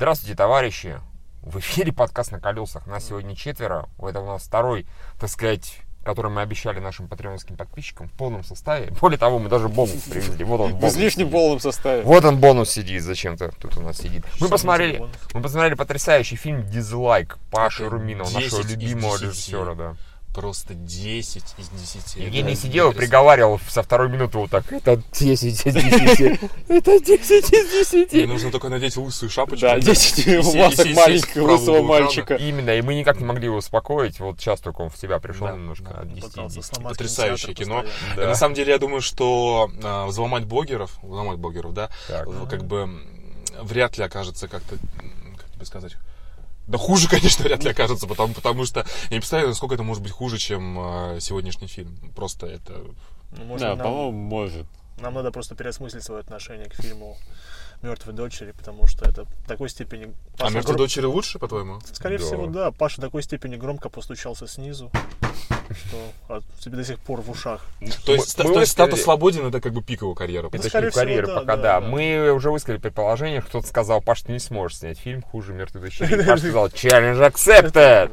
Здравствуйте, товарищи! В эфире подкаст на колесах. Нас сегодня четверо. Это у нас второй, так сказать, который мы обещали нашим патреонским подписчикам в полном составе. Более того, мы даже бонус привезли. Вот он, В бонус. излишнем полном составе. Вот он бонус сидит, зачем-то тут у нас сидит. Мы посмотрели, мы посмотрели потрясающий фильм «Дизлайк» Паши Руминова, 10 нашего любимого 10. режиссера, да. Просто 10 из 10. Евгений Это сидел и приговаривал со второй минуты вот так. Это 10 из 10. Это 10 из Мне 10. нужно только надеть лысую шапочку. Да, 10 И се- и масок маленького лысого мальчика. Именно, и мы никак не могли его успокоить. Вот сейчас только он в себя пришел немножко от 10 из Пытался 10. сломать Потрясающее кино. На самом деле, я думаю, что а, взломать блогеров, взломать блогеров, да, как бы вряд ли окажется как-то, как тебе сказать, да хуже, конечно, вряд ли окажется, потому, потому что я не представляю, насколько это может быть хуже, чем а, сегодняшний фильм. Просто это... Ну, может, Да, нам, по-моему, может. нам надо просто переосмыслить свое отношение к фильму «Мертвой дочери», потому что это в такой степени... А Паша «Мертвые гром- дочери» лучше, по-твоему? Скорее Да. всего, да. Паша в такой степени громко постучался снизу, что а, тебе до сих пор в ушах. То есть, Мы- мы то есть статус свободен это как бы пик его карьеры. Это Ну, всего, да, пока, да, да. да. Мы уже высказали предположение, кто-то сказал, Паш, ты не сможешь снять фильм хуже «Мертвой дочери». Паша сказал, challenge accepted.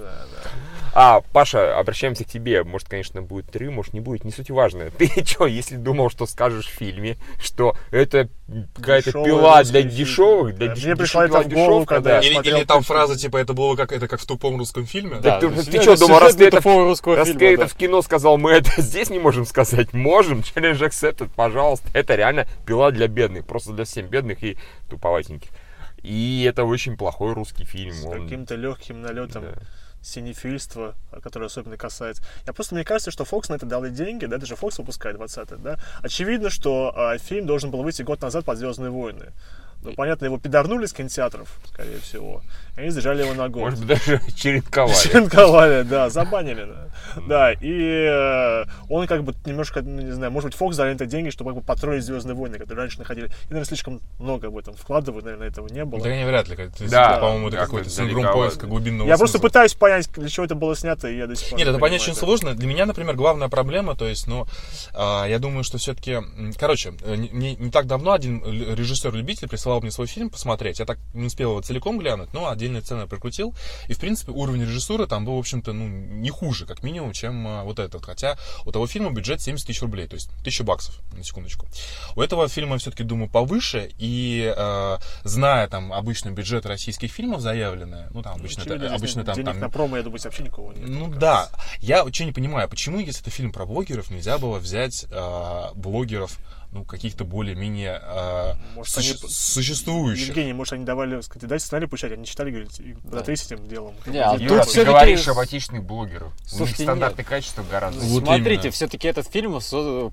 А, Паша, обращаемся к тебе. Может, конечно, будет три, может, не будет. Не суть важно. Ты что, если думал, что скажешь в фильме, что это какая-то пила для фильм. дешевых, для Да, деш- мне пришла это в голову, дешевка, когда да. я Или, или там фраза, типа, это было как, это как в тупом русском фильме. Да, ты- ты сюжет- чё думал, раз ты это- Раз фильма, ты да. это в кино сказал, мы это здесь не можем сказать. Можем. Challenge accepted, пожалуйста. Это реально пила для бедных. Просто для всем бедных и туповатеньких. И это очень плохой русский фильм. С Он- каким-то легким налетом да. Синефильства, которое особенно касается. Я просто, мне кажется, что Fox на это дал и деньги, да, это же Fox выпускает 20 да. Очевидно, что а, фильм должен был выйти год назад под Звездные войны. Ну, понятно, его пидорнули с кинотеатров, скорее всего. И они зажали его на год. Может быть, даже черенковали. Шинковали, да, забанили, да. Да, и э, он как бы немножко, ну, не знаю, может быть, Фокс дали на это деньги, чтобы как бы построить Звездные войны, которые раньше находили. И, наверное, слишком много в этом вкладывают, наверное, этого не было. Да, не вряд ли. как- то есть, Да, По-моему, это какой-то синдром поиска глубинного Я просто смысла. пытаюсь понять, для чего это было снято, и я до сих пор Нет, не это понять понимаю, очень да. сложно. Для меня, например, главная проблема, то есть, ну, а, я думаю, что все-таки, короче, э, не, не- не так давно один режиссер-любитель присылал мне свой фильм посмотреть. Я так не успел его целиком глянуть, но отдельные сцены прикрутил. И, в принципе, уровень режиссуры там был, в общем-то, ну, не хуже, как минимум, чем а, вот этот. Хотя у того фильма бюджет 70 тысяч рублей, то есть 1000 баксов, на секундочку. У этого фильма все-таки, думаю, повыше, и э, зная там обычно бюджет российских фильмов заявленные, ну, там обычно, Очевидно, это, обычно там, денег там на промо, я думаю, вообще никого нет. ну да, я очень не понимаю, почему, если это фильм про блогеров, нельзя было взять э, блогеров, ну, каких-то более-менее э, Может, суще- они- существующих. Евгений, может, они давали, сказать, дайте сценарий получать, они читали, говорите, и затрись этим делом. Не, а Юра, тут ты говоришь об отечественных блогерах. У них Слушайте, стандартное качество гораздо. Вот Смотрите, именно. все-таки этот фильм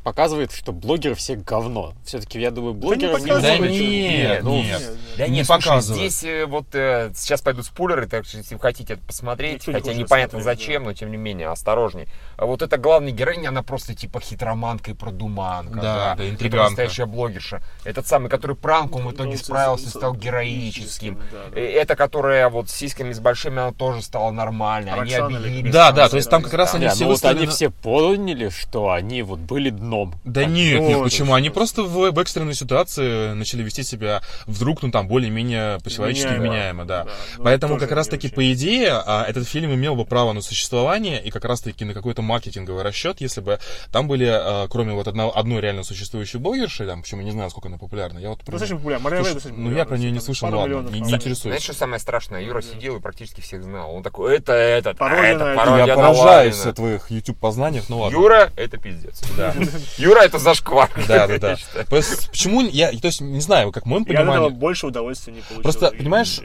показывает, что блогеры все говно. Все-таки, я думаю, не блогеров показывает. Да нужно- нет, ну, нет. Да Не нет, слушай, показывает. здесь э, вот э, сейчас пойдут спойлеры, так что если вы хотите это посмотреть, не хотя непонятно смотреть, зачем, но тем не менее, осторожней. А вот эта главная героиня, она просто типа хитроманка и продуманка. Да, да, Это интриганка. настоящая блогерша. Этот самый, который пранком в итоге Ну, справился, с- стал героическим. да, да. Э, Это, которая вот с сиськами с большими, она тоже стала нормальной. Они объединились. Да, да, то есть там как раз да. они все ну вот они все поняли, что они вот были дном. Да нет, нет, почему? Они просто в, в экстренной ситуации начали вести себя вдруг, ну там, более-менее по-человечески Вменяемо. да. Да, ну, Поэтому как раз не таки, очень. по идее, а, этот фильм имел бы право на существование и как раз таки на какой-то маркетинговый расчет, если бы там были, а, кроме вот одного, одной реально существующей блогерши, там, причем я не знаю, сколько она популярна, я вот Ну, про достаточно популярно. Мария Слушай, ну, я про неё не популярна, слышал, ладно, миллионов не- не интересуюсь. Знаешь, что самое страшное? Юра Да. сидел и практически всех знал. Он такой, это этот, а Пародия это на- пародия Я поражаюсь от твоих YouTube познаниях, ну ладно. Юра, это пиздец. Да. Юра, это зашквар. Да, да, я да. Почему я, то есть, не знаю, как моем Я понимании, больше удовольствия не получил. Просто, понимаешь,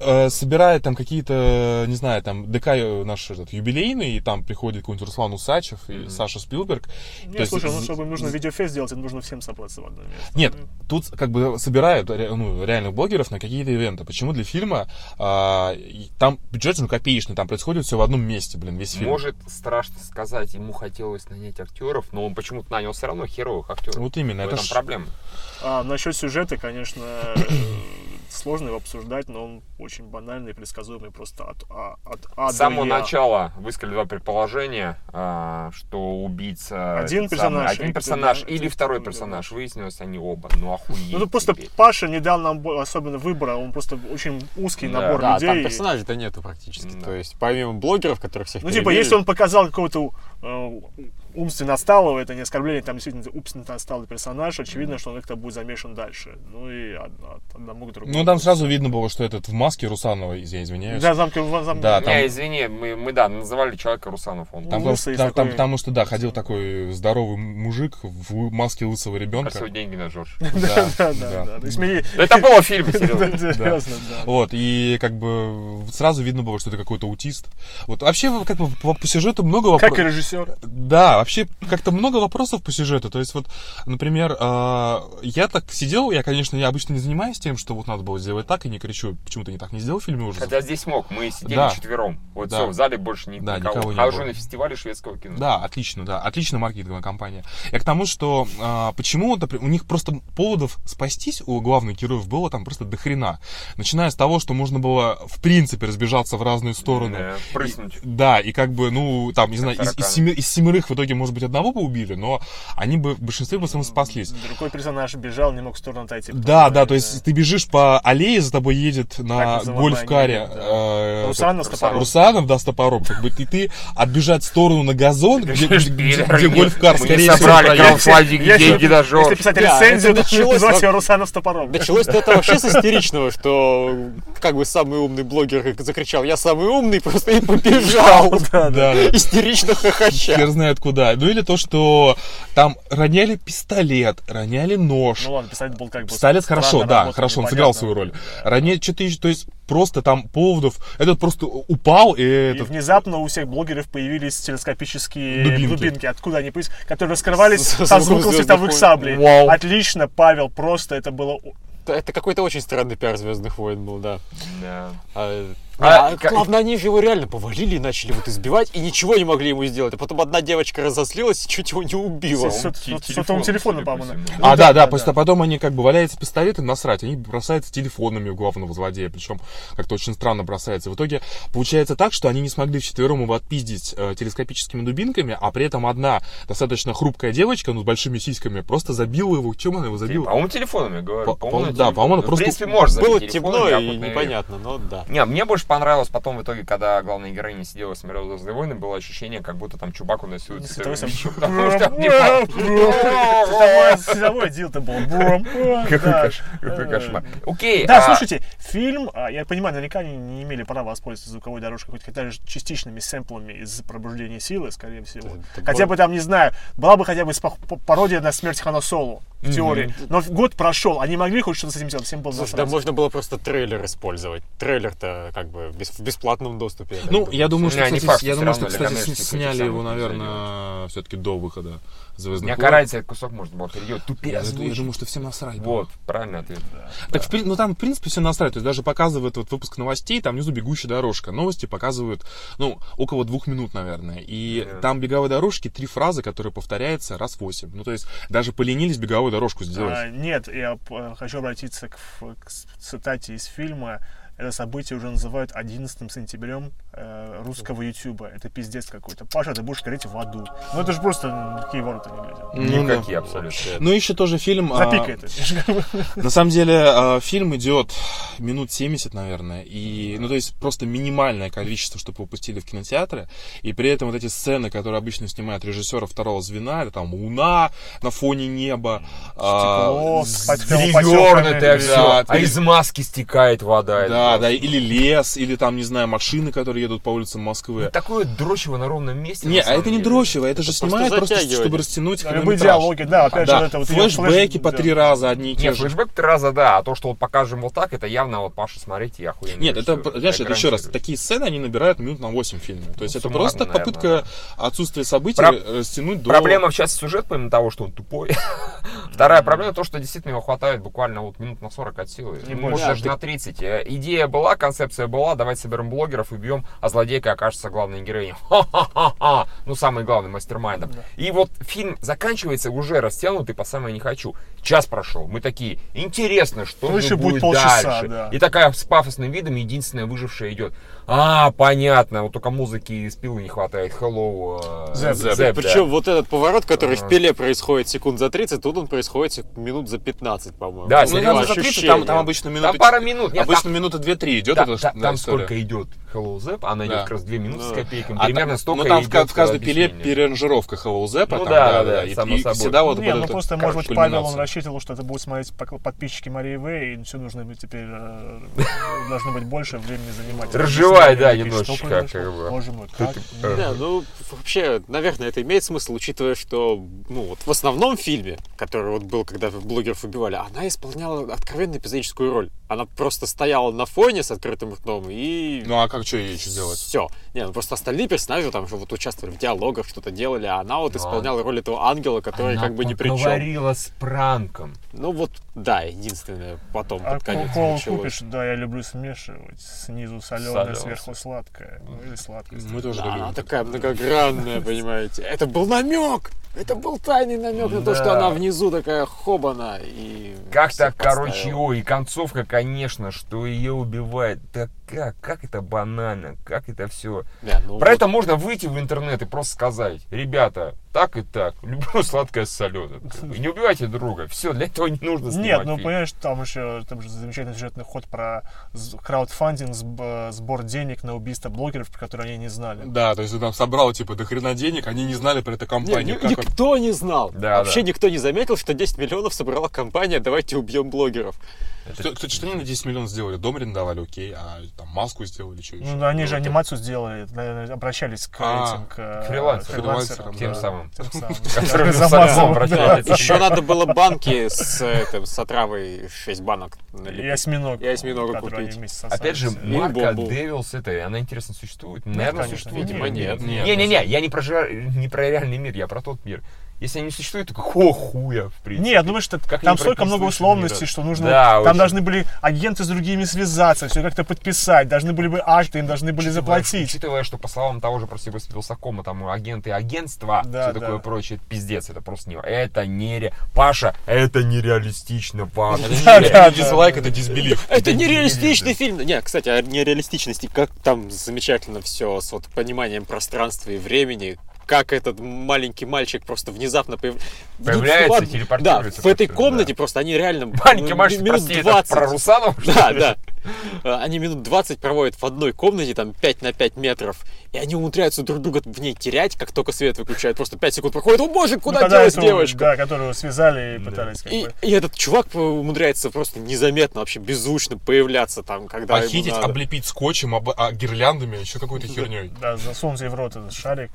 э, собирает там какие-то, не знаю, там ДК наш этот, юбилейный, и там приходит какой-нибудь Руслан Усачев и Саша Спилберг. Не, слушай, ну, чтобы нужно видеофест сделать, им нужно всем собраться в одно место. Нет, тут как бы собирают ну, реальных блогеров на какие-то ивенты. Почему для фильма а, там бюджет ну, копеечный, там происходит все в одном месте, блин, весь фильм. Может, страшно сказать, ему хотелось нанять актеров, но он почему-то нанял все равно херовых актеров. Вот именно, В это этом ж- проблема. А насчет сюжета, конечно, сложно его обсуждать, но он очень банальный, предсказуемый просто от, а, от А С до самого Я. начала высказали два предположения, а, что убийца... Один этот самый- персонаж, один персонаж да, или да, второй да. персонаж. Выяснилось, они оба. Ну, охуеть Ну, тут просто теперь. Паша не дал нам особенно выбора, он просто очень узкий Да. набор Да, людей. там персонажей-то нету практически. Да. То есть, помимо блогеров, которых всех Ну, типа, перебили, если он показал какого-то э, умственно отсталого, это не оскорбление, там действительно умственно отсталый персонаж, очевидно, что он как-то будет замешан дальше. Ну и одному к другому. Ну, там сразу видно было, что этот в маске Русанова, я извиняюсь. Да, замки, замки. Да, Не, там- извини, мы, мы, да, называли человека Русанов. Он Там, Лысый там- там- такой. потому что, да, ходил такой здоровый мужик в маске лысого ребенка. просил деньги на Жорж. Да, Да, да, Это было в фильме, серьезно. Да, Серьезно, да. Вот, и как бы сразу видно было, что это какой-то аутист. Вот вообще, как бы по, сюжету много Как и вопросов. режиссер. Да, вообще как-то много вопросов по сюжету. То есть вот, например, а, я так сидел, я, конечно, я обычно не занимаюсь тем, что вот надо было сделать так, и не кричу, почему ты не так не сделал в фильме ужасов. Хотя здесь мог, мы сидели Да. четвером. Вот Да. все, в зале больше ни- Да, никого. никого не Хожу было. на фестивале шведского кино. Да, отлично, да. Отличная маркетинговая компания. Я к тому, что а, почему у них просто поводов спастись у главных героев было там просто дохрена. Начиная с того, что можно было в принципе разбежаться в разные стороны. Да, прыснуть. И- да, и как бы, ну, там, не знаю, из, из семи- из семерых в итоге, может быть, одного бы убили, но они бы в большинстве бы сам спаслись. Другой персонаж бежал, не мог в сторону отойти. Да, да, то есть ты бежишь по аллее, за тобой едет на гольф-каре э, Русанов с топором. Русанов, да, с топором, как бы, и ты отбежать в сторону на газон, где, где- гольф-кар, скорее всего, собрали Если- деньги на Если писать рецензию, то началось называть его Русанов с топором. Началось-то это вообще с истеричного, что как бы самый умный блогер закричал «Я самый умный!» просто и побежал. Истерично хохоча. Хер знает куда. Ну или то, что там роняли пистолет, роняли нож. Ну ладно, пистолет был как бы... Пистолет хорошо, да, хорошо, он сыграл свою роль. Ранее что-то еще, то есть просто там поводов, этот просто упал, и И этот... внезапно у всех блогеров появились телескопические Дубинки. дубинки. Откуда они появились? Которые раскрывались Со звуком звуком «Звездных световых войн». саблей. Вау. Отлично, Павел, просто это было... Это- Это какой-то очень странный пиар Звездных войн был, да. Да. А, А, а, главное, они же его реально повалили и начали вот избивать, и ничего не могли ему сделать. А потом одна девочка разозлилась и чуть его не убила. С- с- Те- с сотовым телефоном, судя по по-моему. Ну а, да, да, да, просто да. потом они как бы валяются пистолеты, насрать, они бросаются телефонами у главного злодея, причем как-то очень странно бросается. В итоге получается так, что они не смогли вчетвером его отпиздить э, телескопическими дубинками, а при этом одна достаточно хрупкая девочка, ну, с большими сиськами, просто забила его. Чем она его забила? По-моему, телефоном, я говорю. По- По-моему, по- да, телефон. по-моему, она В просто- принципе, можно Было темно и непонятно, но да. Не, мне больше понравилось потом в итоге, когда главная героиня сидела и смотрела «Звездные войны», было ощущение, как будто там Чубаку носил Световой цветовым сам- мечом, потому что типа, Световой- Световой дил-то был. Какой какой кошмар. Окей. Да, а, слушайте, фильм, а, я понимаю, наверняка они не имели права воспользоваться звуковой дорожкой, хоть хотя бы частичными сэмплами из пробуждения силы, скорее всего. Хотя бы там, не знаю, была бы хотя бы пародия на смерть Хана Соло в теории. Но год прошел, они могли хоть что-то с этим сделать, всем было Слушай, да можно было просто трейлер использовать. Трейлер-то как бы в бесплатном доступе. Ну, я думаю, что, кстати, я думаю, что, сняли его, наверное, все-таки до выхода Звездных Мне войн. этот кусок можно было переделать. Тут Я, я думаю, что всем насрать. было. Вот, правильный ответ. Так, в при- ну там, в принципе, все насрать. То есть даже показывают вот выпуск новостей, там внизу бегущая дорожка. Новости показывают, ну, около двух минут, наверное. И Да. там беговой дорожки три фразы, которые повторяются раз восемь. Ну, то есть даже поленились беговую дорожку сделать. А, нет, я э, хочу обратиться к, к цитате из фильма. Это событие уже называют 11 сентябрем э, русского ютуба. Это пиздец какой-то. Паша, ты будешь гореть в аду. Ну это же просто какие ворота не глядят. Ну, да. Никакие абсолютно. Ну, еще тоже фильм... а, Запикай это. На самом деле, э, фильм идет минут 70, наверное, и, ну, то есть просто минимальное количество, чтобы его пустили в кинотеатры, и при этом вот эти сцены, которые обычно снимают режиссеры второго звена, это там луна на фоне неба, а, Стекло, под Перевернутое Да, все. да, А из маски стекает вода. Это да, да, или лес, или там, не знаю, машины, которые едут по улицам Москвы. Такое дрочево на ровном месте. Не, а это не дрочево, это же снимают просто, чтобы растянуть Любые хронометраж. диалоги, да, опять же, Да, это вот флешбеки флеш- по да. три раза одни и те Нет, же. флешбэк три раза, да, а то, что вот покажем вот так, это явно вот Паша, смотрите, я охуенно. Нет, это, знаешь, это еще раз, такие сцены, они набирают минут на 8 в фильме. То есть это просто попытка отсутствия событий растянуть до... Проблема в части сюжет, помимо того, что он тупой. Вторая проблема то, что действительно его хватает буквально вот минут на 40 от силы. Не Ну, больше. Может, даже Да, на 30. Э, Идея была, концепция была, давайте соберем блогеров, убьем, а злодейка окажется главной героиней. Ха-ха-ха-ха. Ну, самый главный мастермайндом. И вот фильм заканчивается уже растянутый по самое не хочу. Час прошел. Мы такие, интересно, что Ну, еще будет будет полчаса, дальше. да. И такая с пафосным видом единственная выжившая идет. А, понятно, вот только музыки из пилы не хватает. Hello, Зэп. Зэп, да. Причем вот этот поворот, который Ага. в пиле происходит секунд за 30, тут он происходит минут за 15, по-моему. Да, Ну, Ну, там за 30, там, там обычно минуты... Там пара минут. Нет, обычно там- минуты 2-3 идет Да, эта да, да, там история. сколько идет Hello Zap, она идет Да. как раз 2 минуты с копейками. А Примерно там- столько ну, там в, идет в каждой пиле переранжировка Hello Zap, Ну там, да, да, да, да, и, само и собой. всегда вот Не, ну это, просто, короче, может быть, Павел, он рассчитывал, что это будут смотреть подписчики Марии В, и все должны быть теперь, э, должно быть больше времени занимать. Разжевай, да, немножечко, произошло? как бы. Боже мой, как? э, Не, ну, вообще, наверное, это имеет смысл, учитывая, что, ну, вот в основном фильме, который вот был, когда блогеров убивали, она исполняла откровенно эпизодическую роль. Она просто стояла на фоне с открытым ртом и... Ну а как что ей еще делать? Все. Не, ну просто остальные персонажи там же вот участвовали в диалогах, что-то делали, а она вот Ну, исполняла роль этого ангела, который Она как бы ни при чем. поговорила с пранком. Ну вот, да, единственное, потом А под конец колу купишь, да, я люблю смешивать. Снизу соленое, Солёное. сверху сладкое. Ну или сладкое. Мы тоже Да, любим. она такая многогранная, понимаете. Это был намек! Это был тайный намек на то, что она внизу такая хобана и... Как так, короче, ой, и концовка, конечно, что ее убивает. Да как, как это банально, как это все. Да, ну Про вот. это можно выйти в интернет и просто сказать, ребята, так и так, люблю сладкое с соленым. И не убивайте друга. Все, для этого не нужно снимать Нет, ну фильм. понимаешь, там еще там же замечательный сюжетный ход про краудфандинг, сб- сбор денег на убийство блогеров, про которые они не знали. Да, то есть ты там собрал типа до хрена денег, они не знали про эту компанию. ни- как он- никто не знал. Да, Вообще да. никто не заметил, что 10 миллионов собрала компания «Давайте убьем блогеров». Что- Кстати, что они на 10 миллионов сделали? Дом арендовали, окей, а там маску сделали, что еще? Ну, они же анимацию сделали, наверное, обращались к А, этим, к э, фрилансерам. фрилансерам, Тем да, самым. Самым. Еще надо было банки с, этим, с отравой 6 банок И налепить. осьминог. И осьминога купить. Опять же. И марка. Девилс, это, она интересно существует? Наверное, конечно, существует. видимо, нет. Не-не-не, я не про, жа- не про реальный мир, я про тот мир. Если они не существуют, то какого хуя, в принципе? Нет, ну вы что, Как там столько много условностей, мира. что нужно... Да, там очень. должны были агенты с другими связаться, все как-то подписать, должны были бы акты, им должны были Учитывая, заплатить. Учитывая, что по словам того же просто Вилсакома, там агенты агентства, Да, все да. такое прочее, это пиздец, это просто не... Это не... Паша, это нереалистично вообще. Это не, дизлайк, это дисбелив. Это нереалистичный не фильм. Не, кстати, о нереалистичности, как там замечательно все с вот пониманием пространства и времени, как этот маленький мальчик просто внезапно появ- Появляется, Ну, ладно, телепортируется Да, в этой комнате да. просто они реально Маленький мальчик, минут прости, это 20 про Русанов? что Да, да. А, Они минут 20 проводят в одной комнате, там 5 на 5 метров, и они умудряются друг друга в ней терять, как только свет выключают. Просто 5 секунд проходит, о боже, Ну, куда когда делась эту, девочка? Да, которую связали и пытались как И, бы... и этот чувак умудряется просто незаметно, вообще беззвучно появляться там, когда ему Похитить, надо. облепить скотчем, об- а, гирляндами, еще какой-то херней. Да, засунуть ей в рот этот шарик.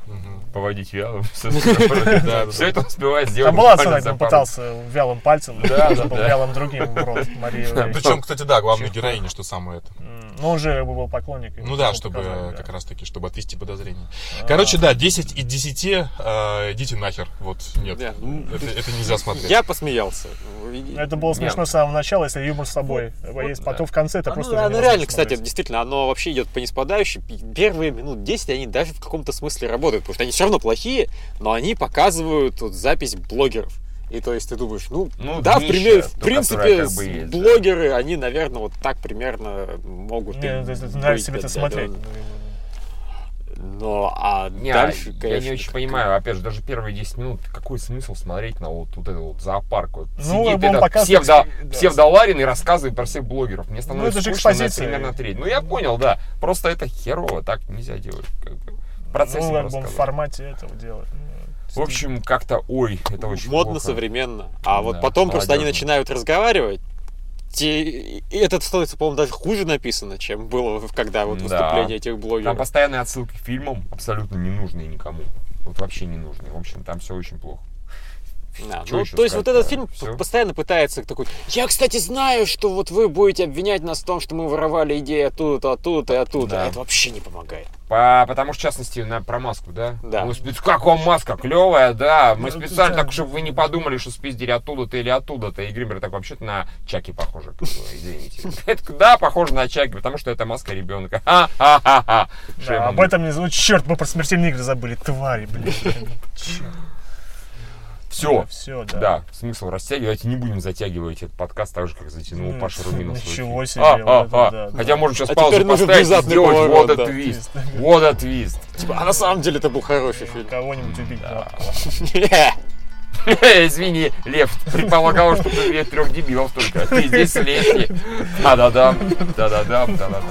Поводить вялым. Да, Все это успевает сделать. Там была пару- пытался вялым пальцем, Да, да, да, да. вялым другим в рот Марии. Причем, кстати, да, главная героиня, что самое это. Ну, он же как бы был поклонник. Ну да, чтобы показали, да. как раз таки, чтобы отвести подозрения. А. Короче, да, 10 из 10, э, идите нахер. Вот, нет, Да, ну, это, это нельзя смотреть. Я посмеялся. Это было смешно с самого начала, если юмор с собой. есть. да. Потом в конце это Оно- просто... оно ну, реально, кстати, смотреть. действительно, оно вообще идет по неспадающей. Первые минут 10 они даже в каком-то смысле работают, потому что они все равно плохие, но они показывают вот запись блогеров. И то есть ты думаешь, ну, Ну, да, в, примере- в принципе, как бы есть, да. блогеры, они, наверное, вот так примерно могут Не, ну, нравится тебе это смотреть. Но, а Не, дальше, я конечно... не очень как- понимаю, опять же, даже первые 10 минут, какой смысл смотреть на вот, вот этот вот зоопарк? Вот Ну, сидит этот показывает, псевдо, да. псевдоларин и рассказывает про всех блогеров. Мне становится Ну, это же скучно на примерно треть. Ну, я понял, да. Просто это херово, так нельзя делать. Как бы. В процессе Ну, в формате этого делать. В общем, как-то, ой, это очень модно, плохо. современно. А вот Да, потом просто они молодежно. начинают разговаривать. Те... И это становится, по-моему, даже хуже написано, чем было, в- когда вот Да. выступление этих Там блогеров. постоянные отсылки к фильмам, абсолютно ненужные никому. Вот вообще ненужные. В общем, там все очень плохо. Да, ну, то есть вот этот фильм всё. п- постоянно пытается такой, я, кстати, знаю, что вот вы будете обвинять нас в том, что мы воровали идеи оттуда, оттуда и оттуда. Да. А это вообще не помогает. По- потому что, в частности, на, про маску, да? Да. Мы спец- как вам маска? Клевая, да. Мы Ну, специально да. так, чтобы вы не подумали, что спиздили оттуда-то или оттуда-то. И Гример так вообще-то на Чаки похоже. как бы, Извините. Это, Да, похоже на Чаки, потому что это маска ребенка. Ха-ха-ха-ха. Да, об этом не забудь. Черт, мы про смертельные игры забыли. Твари, блин. Чёрт. Все. Все, да. Да, смысл растягивать, не будем затягивать этот подкаст так же, как затянул Ну, Паша Руминов. ничего себе, А, а, а. да, да. Хотя можно сейчас А паузу поставить и сделать вот да. твист. Вот a твист. Типа, а на самом деле это был хороший фильм. Кого-нибудь убить. Да. Извини, Лев, предполагал, что ты трех дебилов только. а Ты здесь леший. Да-да-да, да-да-да, да-да-да.